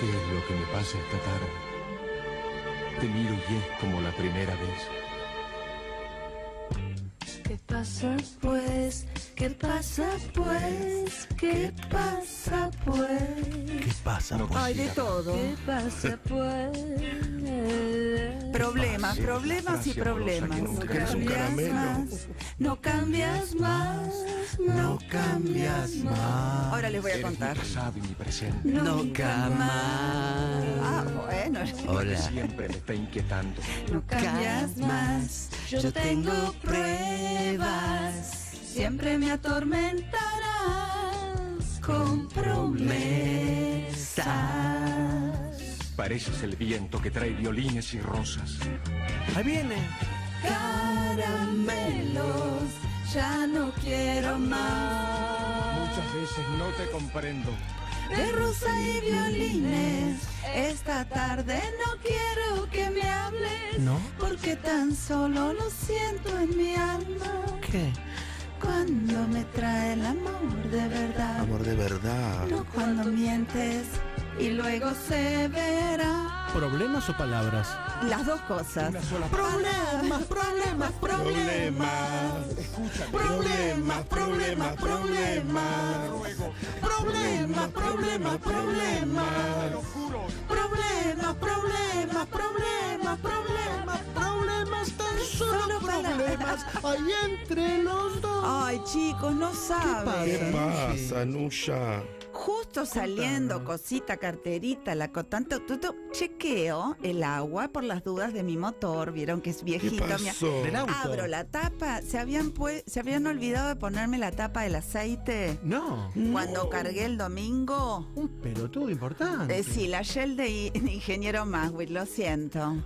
¿Qué es lo que me pasa esta tarde? Te miro y es como la primera vez. ¿Qué pasa pues? ¿Qué pasa pues? ¿Qué pasa pues? ¿Qué pasa? No pues? Ay, de todo. ¿Qué pasa pues? Problemas, problemas y problemas. No cambias más, no cambias más, no cambias más. Ahora les voy a contar. pasado y mi presente. Nunca más. Ah, bueno. Que siempre me está inquietando. No cambias más. Yo tengo pruebas. Siempre me atormentarás con promesas. Pareces el viento que trae violines y rosas. Ahí viene. Caramelos, ya no quiero más. Muchas veces no te comprendo. De rosa y violines, esta tarde no quiero que me hables. ¿No? Porque tan solo lo siento en mi alma. ¿Qué? Cuando me trae el amor de verdad. Amor de verdad. No cuando mientes y luego se verá. ¿Problemas o palabras? Las dos cosas. Problemas, problemas, problemas. Problemas, problemas, problemas. Problemas, problemas, problemas. Problemas, problemas, problemas, problemas. Problemas, tan Solo problemas. Ahí entre los dos. Ay, chicos, no saben. ¿Qué pasa, Nusha? Justo saliendo, cosita, carterita, la tanto, tuto, chequeo el agua por las dudas de mi motor. Vieron que es ¿Qué viejito. mi- pasó? Del auto. Abro la tapa. Se habían, se habían olvidado de ponerme la tapa del aceite. No. Cuando cargué el domingo. Un pelotudo importante. Eh, sí, la Shell de Ingeniero Maswit, lo siento.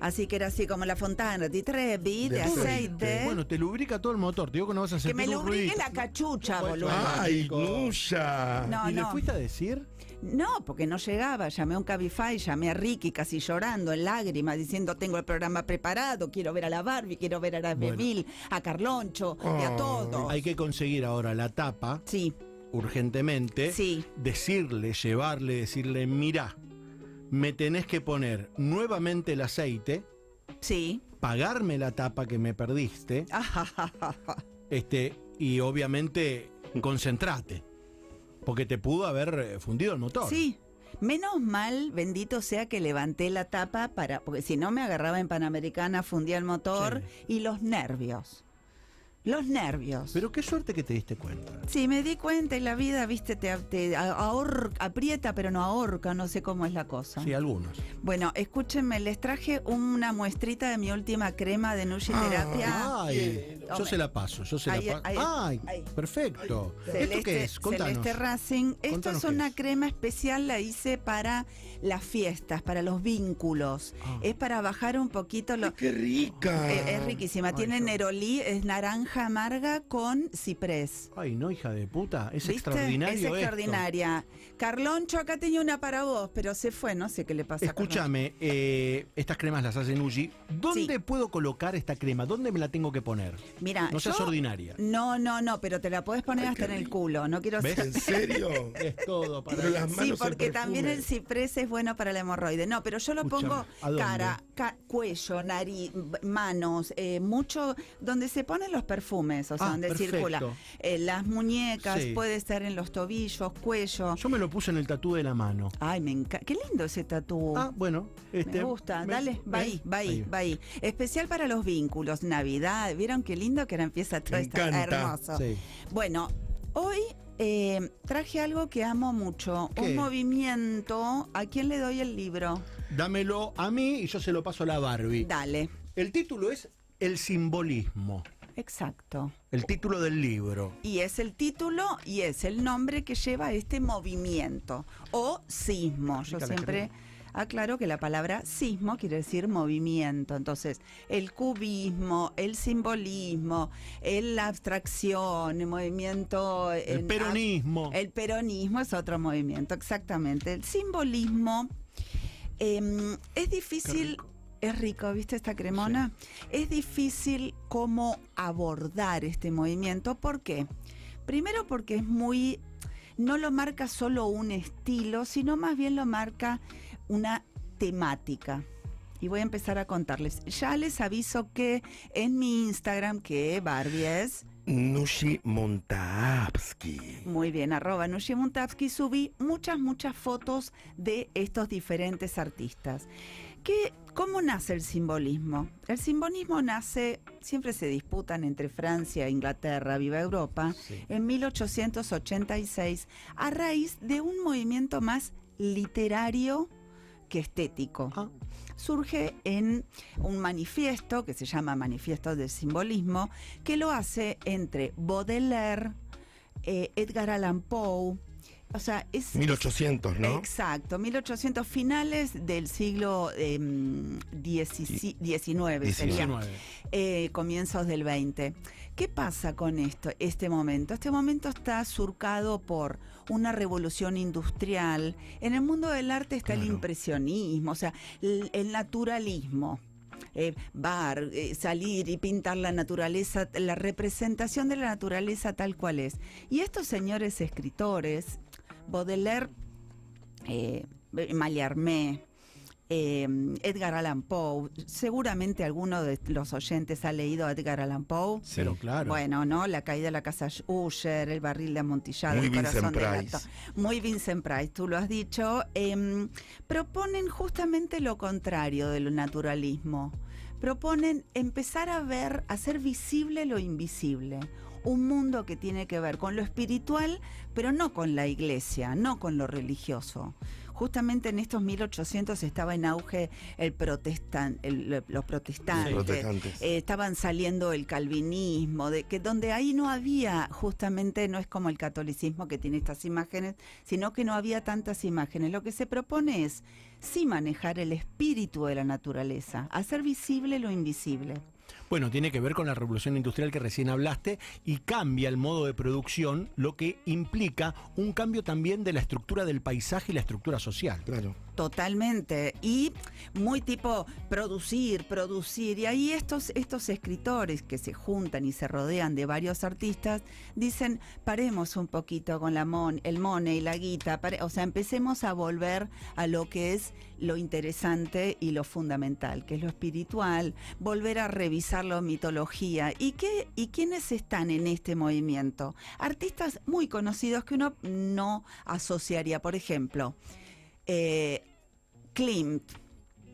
Así que era así como la fontana di Trevi de, De aceite. Bueno, te lubrica todo el motor. Te digo que no vas a que sentir me lubrique ruido. la cachucha, boludo. ¡Ay. Nusha! No, ¿Y le no. fuiste a decir? No, porque no llegaba. Llamé a un Cabify, llamé a Ricky casi llorando, en lágrimas, diciendo tengo el programa preparado, quiero ver a la Barbie, quiero ver a la Bueno. Bebil, a Carloncho, y a todos. Hay que conseguir ahora la tapa Sí, urgentemente. Sí. Decirle, llevarle, decirle, mira, me tenés que poner nuevamente el aceite, sí. pagarme la tapa que me perdiste, este, y obviamente concentrate. Porque te pudo haber eh, fundido el motor. Sí. Menos mal, bendito sea que levanté la tapa para, porque si no me agarraba en Panamericana, fundía el motor y los nervios. Los nervios. Pero qué suerte que te diste cuenta. Sí, me di cuenta y la vida, viste, te, te ahor- aprieta, pero no ahorca, no sé cómo es la cosa. Sí, algunos. Bueno, escúchenme, les traje una muestrita de mi última crema de Nushi Terapia. Ay, yo se la paso, yo se Ahí, la paso. ahí, Ay, ahí. perfecto. ¿Esto qué es? Contanos. Celeste Racing. Esto Contanos es una crema especial, la hice para las fiestas, para los vínculos. Ah. Es para bajar un poquito los... ¡Qué rica! Eh, es riquísima. Ay, Tiene yo- nerolí, es naranja amarga con ciprés. Ay, no, hija de puta. Es ¿Viste? extraordinario. Es esto. extraordinaria. Carloncho, acá tenía una para vos, pero se fue, no sé qué le pasa a Escúchame, eh, estas cremas las hacen Uji. ¿Dónde Sí. puedo colocar esta crema? ¿Dónde me la tengo que poner? Mira, No seas yo- ordinaria. No, no, no, pero te la podés poner Ay, hasta en el culo. No quiero ¿Ves? ser- ¿En serio? Es todo para Pero las Sí, manos el porque también el ciprés es bueno para la hemorroide. No, pero yo lo pongo cara, ca- cuello, nariz, manos, eh, mucho donde se ponen los perfumes, o sea, Ah, donde perfecto. circula. Eh, las muñecas, Sí. puede estar en los tobillos, cuello. Yo me lo puse en el tatú de la mano. Ay, me encanta. Qué lindo ese tatú. Ah, bueno. Este, me gusta, me- dale, va ahí, va ahí, va ahí. Especial para los vínculos, Navidad, ¿vieron qué lindo que ahora empieza todo esto hermoso? Sí. Bueno, hoy eh, traje algo que amo mucho, ¿Qué? un movimiento. ¿A quién le doy el libro? Dámelo a mí y yo se lo paso a la Barbie. Dale. El título es El simbolismo. Exacto. El título del libro. Y es el título y es el nombre que lleva este movimiento o sismo. Yo siempre aclaro que la palabra sismo quiere decir movimiento. Entonces, el cubismo, el simbolismo, el- la abstracción, el movimiento... El en- peronismo. El peronismo es otro movimiento, exactamente. El simbolismo em, es difícil. Es rico, ¿viste esta cremona? Es difícil cómo abordar este movimiento. ¿Por qué? Primero porque es muy no lo marca solo un estilo, sino más bien lo marca una temática. Y voy a empezar a contarles. Ya les aviso que en mi Instagram, que Barbie es Nushi Montavsky. Muy bien, arroba Nushi Montavsky, subí muchas, muchas fotos de estos diferentes artistas. ¿Qué, ¿Cómo nace el simbolismo? El simbolismo nace, siempre se disputan entre Francia, Inglaterra, viva Europa, en 1886, a raíz de un movimiento más literario que estético. Surge en un manifiesto que se llama Manifiesto del Simbolismo, que lo hace entre Baudelaire, eh, Edgar Allan Poe, o sea, es... 1800, ¿no? Exacto, 1800 finales del siglo em, XIX, sería, 19. eh, comienzos del 20. ¿Qué pasa con esto, este momento? Este momento está surcado por una revolución industrial. En el mundo del arte está el impresionismo, o sea, el, el naturalismo. Eh, bar, eh, salir y pintar la naturaleza, la representación de la naturaleza tal cual es. Y estos señores escritores, Baudelaire, eh, Mallarmé, eh, Edgar Allan Poe, seguramente alguno de los oyentes ha leído a Edgar Allan Poe. Pero claro. Bueno, ¿no? La caída de la casa Usher, el barril de amontillado, Muy el corazón Vincent de Price. gato. Muy Vincent Price, tú lo has dicho. Em, proponen justamente lo contrario del naturalismo. Proponen empezar a ver, hacer visible lo invisible. Un mundo que tiene que ver con lo espiritual, pero no con la iglesia, no con lo religioso. Justamente en estos 1800 estaba en auge el protestan, el- los protestantes, Sí. Protestantes. eh, estaban saliendo el calvinismo, de que donde ahí no había justamente no es como el catolicismo que tiene estas imágenes, sino que no había tantas imágenes. Lo que se propone es sí manejar el espíritu de la naturaleza, hacer visible lo invisible. Bueno, tiene que ver con la revolución industrial que recién hablaste y cambia el modo de producción, lo que implica un cambio también de la estructura del paisaje y la estructura social. Claro. Totalmente. Y muy tipo producir, producir. Y ahí estos, estos escritores que se juntan y se rodean de varios artistas dicen, paremos un poquito con la mon, el money, la guita. o sea, empecemos a volver a lo que es lo interesante y lo fundamental, que es lo espiritual, volver a revisar la mitología. ¿Y, qué, ¿Y quiénes están en este movimiento? Artistas muy conocidos que uno no asociaría. Por ejemplo, eh, Klimt,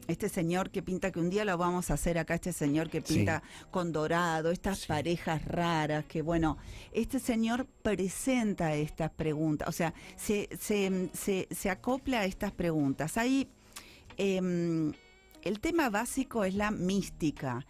este señor que pinta, que un día lo vamos a hacer acá, este señor que Sí. pinta con dorado, estas parejas raras, que bueno, este señor presenta estas preguntas, o sea, se, se, se- se acopla a estas preguntas. Ahí em, el tema básico es la mística.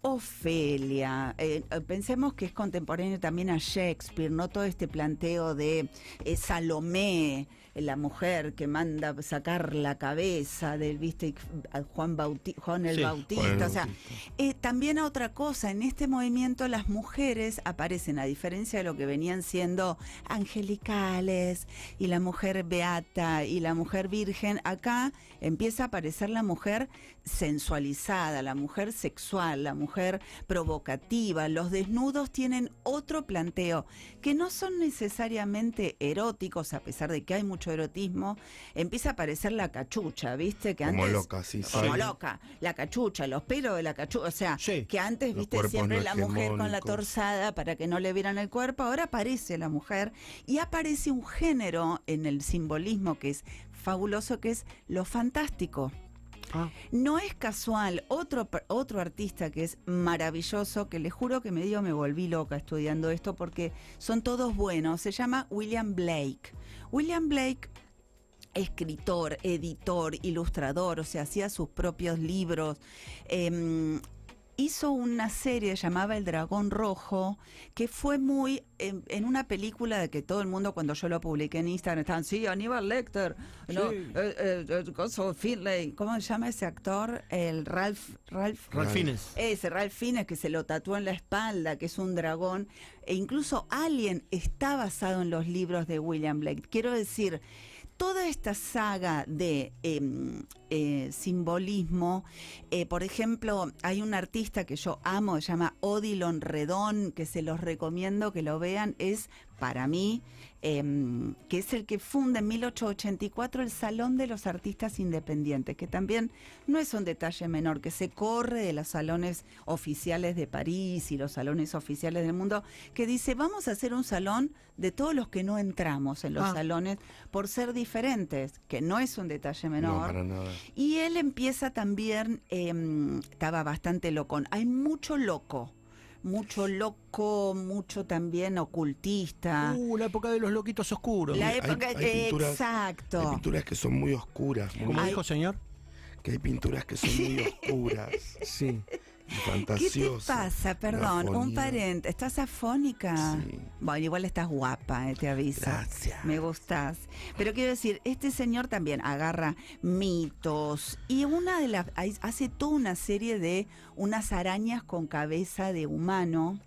Ofelia, eh, pensemos que es contemporáneo también a Shakespeare, ¿no? Todo este planteo de eh, Salomé, la mujer que manda sacar la cabeza del, viste, a Juan, Bauti- Juan el Sí, Bautista, Juan el o sea, Bautista. eh, también a otra cosa, en este movimiento las mujeres aparecen, a diferencia de lo que venían siendo angelicales y la mujer beata y la mujer virgen, acá empieza a aparecer la mujer sensualizada, la mujer sexual, la mujer provocativa. Los desnudos tienen otro planteo, que no son necesariamente eróticos, a pesar de que hay mucho erotismo. Empieza a aparecer la cachucha, ¿viste? Que Como antes, loca, sí, Como sí. loca, la cachucha, los pelos de la cachucha, o sea, Sí. que antes, Los viste, siempre no la mujer con la torsada para que no le vieran el cuerpo, ahora aparece la mujer y aparece un género en el simbolismo que es fabuloso, que es lo fantástico. Ah. No es casual, otro, otro artista que es maravilloso, que le juro que me dio, me volví loca estudiando esto porque son todos buenos, se llama William Blake. William Blake escritor, editor, ilustrador, o sea, hacía sus propios libros. em, hizo una serie llamada El Dragón Rojo, que fue muy en, en una película de que todo el mundo cuando yo lo publiqué en Instagram estaban, sí, Aníbal Lecter, ¿no? Sí. Eh, eh, eh, coso, Finlay, ¿cómo se llama ese actor? El Ralph, Ralph, Ralph Fiennes. ese Ralph Fiennes que se lo tatuó en la espalda, que es un dragón, e incluso Alien está basado en los libros de William Blake. Quiero decir, toda esta saga de em, eh, simbolismo. Eh, por ejemplo, hay un artista que yo amo, se llama Odilon Redón, que se los recomiendo que lo vean. Es para mí, em, que es el que funda en 1884 el Salón de los Artistas Independientes, que también no es un detalle menor, que se corre de los salones oficiales de París y los salones oficiales del mundo, que dice, vamos a hacer un salón de todos los que no entramos en los Ah. salones por ser diferentes, que no es un detalle No, menor. para nada. Y él empieza también, em, estaba bastante loco. Hay mucho loco, mucho loco, mucho también ocultista. Uh, la época de los loquitos oscuros. La época, hay pinturas- exacto. Hay pinturas que son muy oscuras. muy- ¿Cómo Ay. dijo señor? que hay pinturas que son muy oscuras Sí. ¿Qué te pasa? Perdón, un parente. ¿Estás afónica? Sí. Bueno, igual estás guapa, eh, te aviso. Gracias. Me gustas. Pero quiero decir, este señor también agarra mitos y una de las hace toda una serie de unas arañas con cabeza de humano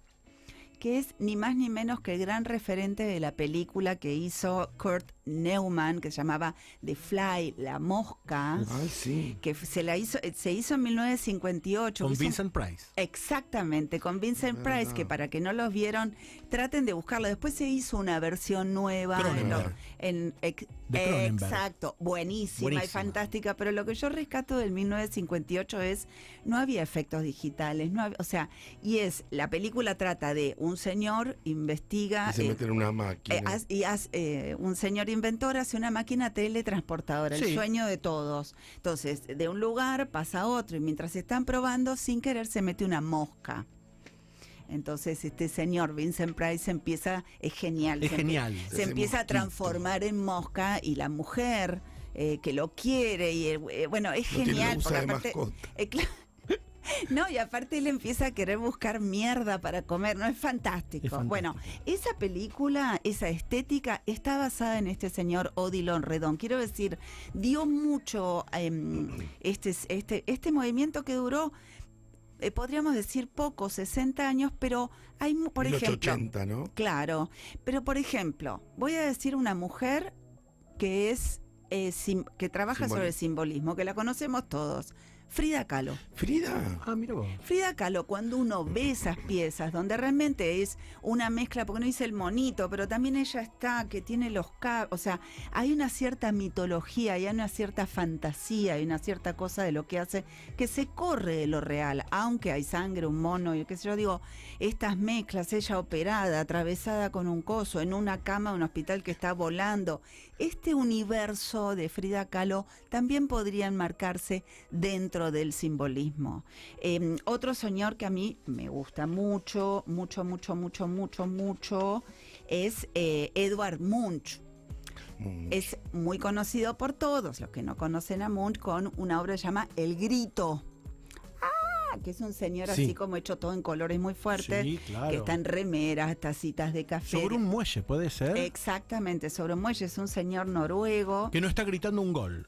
que es ni más ni menos que el gran referente de la película que hizo Kurt Neumann que se llamaba The Fly, la mosca, Ay, sí. que se la hizo se hizo en 1958. Con hizo Vincent Price. Exactamente, con Vincent Price, Verdad. que para que no los vieron, traten de buscarlo. Después se hizo una versión nueva. En, Cronenberg. en- ex- De Cronenberg. exacto, buenísima, y fantástica. Pero lo que yo rescato del 1958 es, no había efectos digitales, no había- o sea, y es, la película trata de un señor investiga... Y se eh, mete en una eh, máquina. haz- y haz, eh, un señor inventor hace una máquina teletransportadora, el sueño de todos. Entonces, de un lugar pasa a otro y mientras están probando, sin querer se mete una mosca. Entonces, este señor Vincent Price empieza, es genial. Es se empie- genial. Se empieza a transformar en mosca y la mujer eh, que lo quiere y eh, bueno, es Lo tiene- lo genial. usa porque de aparte, mascota. eh, no, y aparte él empieza a querer buscar mierda para comer, ¿no? Es fantástico. Es fantástico. Bueno, esa película, esa estética, está basada en este señor Odilon Redón. Quiero decir, dio mucho em, este, este, este movimiento que duró, eh, podríamos decir, poco, 60 años, pero hay, por ejemplo... 1880, ¿no? Claro, pero por ejemplo, voy a decir una mujer que es eh, sim- que trabaja sobre el simbolismo, que la conocemos todos, Frida Kahlo. Frida. Ah, mira vos. Frida Kahlo, cuando uno ve esas piezas, donde realmente es una mezcla, porque no dice el monito, pero también ella está, que tiene los cabos, o sea, hay una cierta mitología, hay una cierta fantasía, hay una cierta cosa de lo que hace, que se corre de lo real, aunque hay sangre, un mono, y qué sé yo, digo, estas mezclas, ella operada, atravesada con un coso, en una cama de un hospital que está volando, este universo de Frida Kahlo también podría enmarcarse dentro del simbolismo. Eh, otro señor que a mí me gusta mucho, mucho, mucho, mucho, mucho, mucho, es eh, Edward Munch. Es muy conocido por todos los que no conocen a Munch con una obra llama El Grito. Ah, que es un señor Sí. así como hecho todo en colores muy fuertes, Sí, claro. que está en remeras, tacitas de café. Sobre un muelle, puede ser. Exactamente, sobre un muelle, es un señor noruego. Que no está gritando un gol.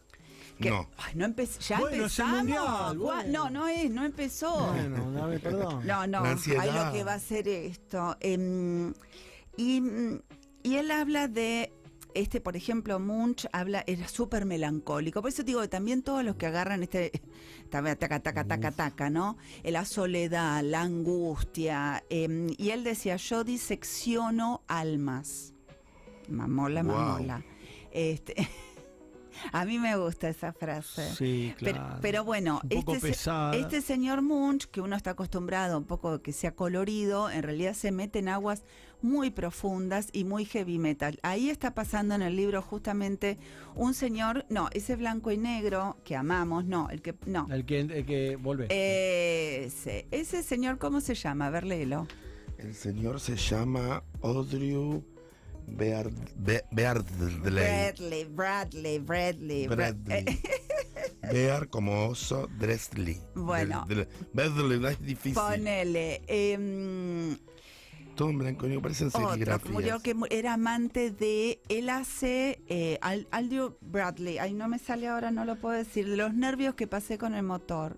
Que- No. Ay, no empezó. Ya Bueno, es el empezamos. mundial, Gua- bueno. No, no es, no empezó. Bueno, dame perdón. No, no, ahí lo que va a ser esto. Em, y, y él habla de, este, por ejemplo, Munch habla, era súper melancólico. Por eso digo que también todos los que agarran este, taca, taca, taca, taca, taca, ¿no? La soledad, la angustia. em, y él decía, yo disecciono almas. Mamola, Wow. mamola. Este, a mí me gusta esa frase. Sí, Pero, claro. pero bueno, este, este señor Munch, que uno está acostumbrado un poco que sea colorido, en realidad se mete en aguas muy profundas y muy heavy metal. Ahí está pasando en el libro justamente un señor, no, ese blanco y negro que amamos, no, el que, no. El que, el que vuelve. Ese, ese señor, ¿cómo se llama? A ver, léelo. El señor se llama Audrey Beard, Be- Beardley. Bradley, Bradley, Bradley. Bra- Bradley. Bear como oso, Dressley. Bueno. Bradley, es difícil. Ponele. em, Todo en blanco y negro, parecen Otro serigrafías. murió que era amante de. Él hace. Eh, Al- Aldous Bradley. Ay, no me sale ahora, no lo puedo decir. De los nervios que pasé con el motor.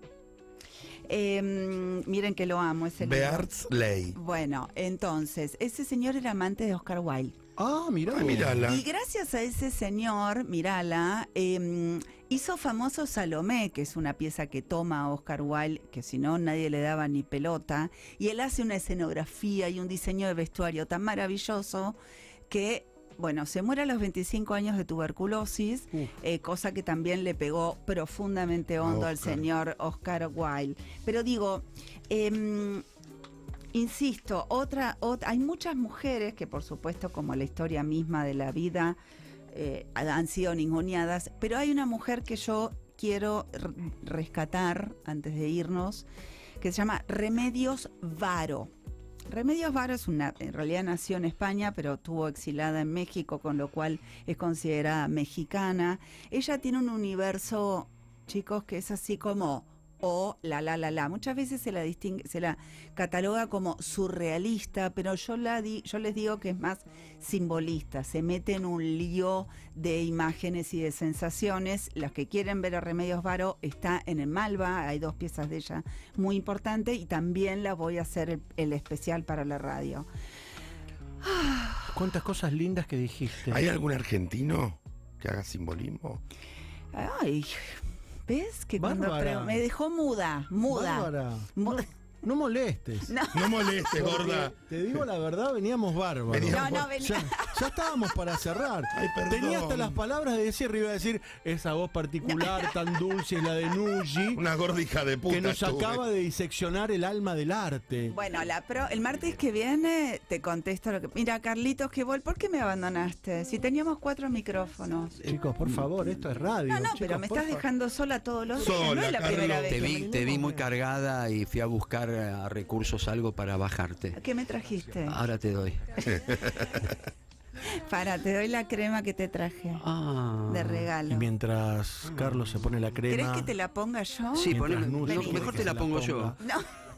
Em, miren que lo amo, ese libro. Beardsley. Bueno, entonces, ese señor era amante de Oscar Wilde. Ah, mirá. Ah, mírala. Y gracias a ese señor, Mirala, eh, hizo famoso Salomé, que es una pieza que toma a Oscar Wilde, que si no nadie le daba ni pelota, y él hace una escenografía y un diseño de vestuario tan maravilloso que, bueno, se muere a los 25 años de tuberculosis, eh, cosa que también le pegó profundamente hondo al señor Oscar Wilde. Pero digo, em, Insisto, otra, ot- hay muchas mujeres que por supuesto como la historia misma de la vida eh, han sido ninguneadas, pero hay una mujer que yo quiero rescatar antes de irnos, que se llama Remedios Varo. Remedios Varo es una, en realidad nació en España, pero estuvo exilada en México, con lo cual es considerada mexicana. Ella tiene un universo, chicos, que es así como o la la la la. Muchas veces se la distingue, se la cataloga como surrealista, pero yo la di, yo les digo que es más simbolista. Se mete en un lío de imágenes y de sensaciones. Los que quieren ver a Remedios Varo está en el Malva, hay dos piezas de ella muy importantes y también la voy a hacer el, el especial para la radio. Cuántas cosas lindas que dijiste. ¿Hay algún argentino que haga simbolismo? Ay, ¿ves? Que cuando Bárbara. me dejó muda, muda. Bárbara, Mu- no molestes. No. No moleste, Porque, gorda. Te digo la verdad, veníamos bárbaros. Veníamos- No, no, venía- Ya, ya estábamos para cerrar. Ay, perdón. Tenía hasta las palabras de decir, iba a decir, esa voz particular tan dulce es la de Nuji, Una gorda hija de puta. que nos acaba de diseccionar el alma del arte. Bueno, la pro- el martes que viene te contesto lo que. Mira, Carlitos, que vol, ¿por qué me abandonaste? Si teníamos cuatro micrófonos. Chicos, por favor, esto es radio. No, no, chicos, pero me estás fa- dejando sola todos los días. Sola, no es la Carlos. primera vez Te vi, me- te vi muy cargada y fui a buscar eh, a recursos algo para bajarte. ¿Qué me trajiste? Ahora te doy. Para, te doy la crema que te traje Ah. de regalo. Y mientras Carlos se pone la crema. ¿Querés que te la ponga yo? Sí, no, quiere mejor te la la pongo ponga. yo. No,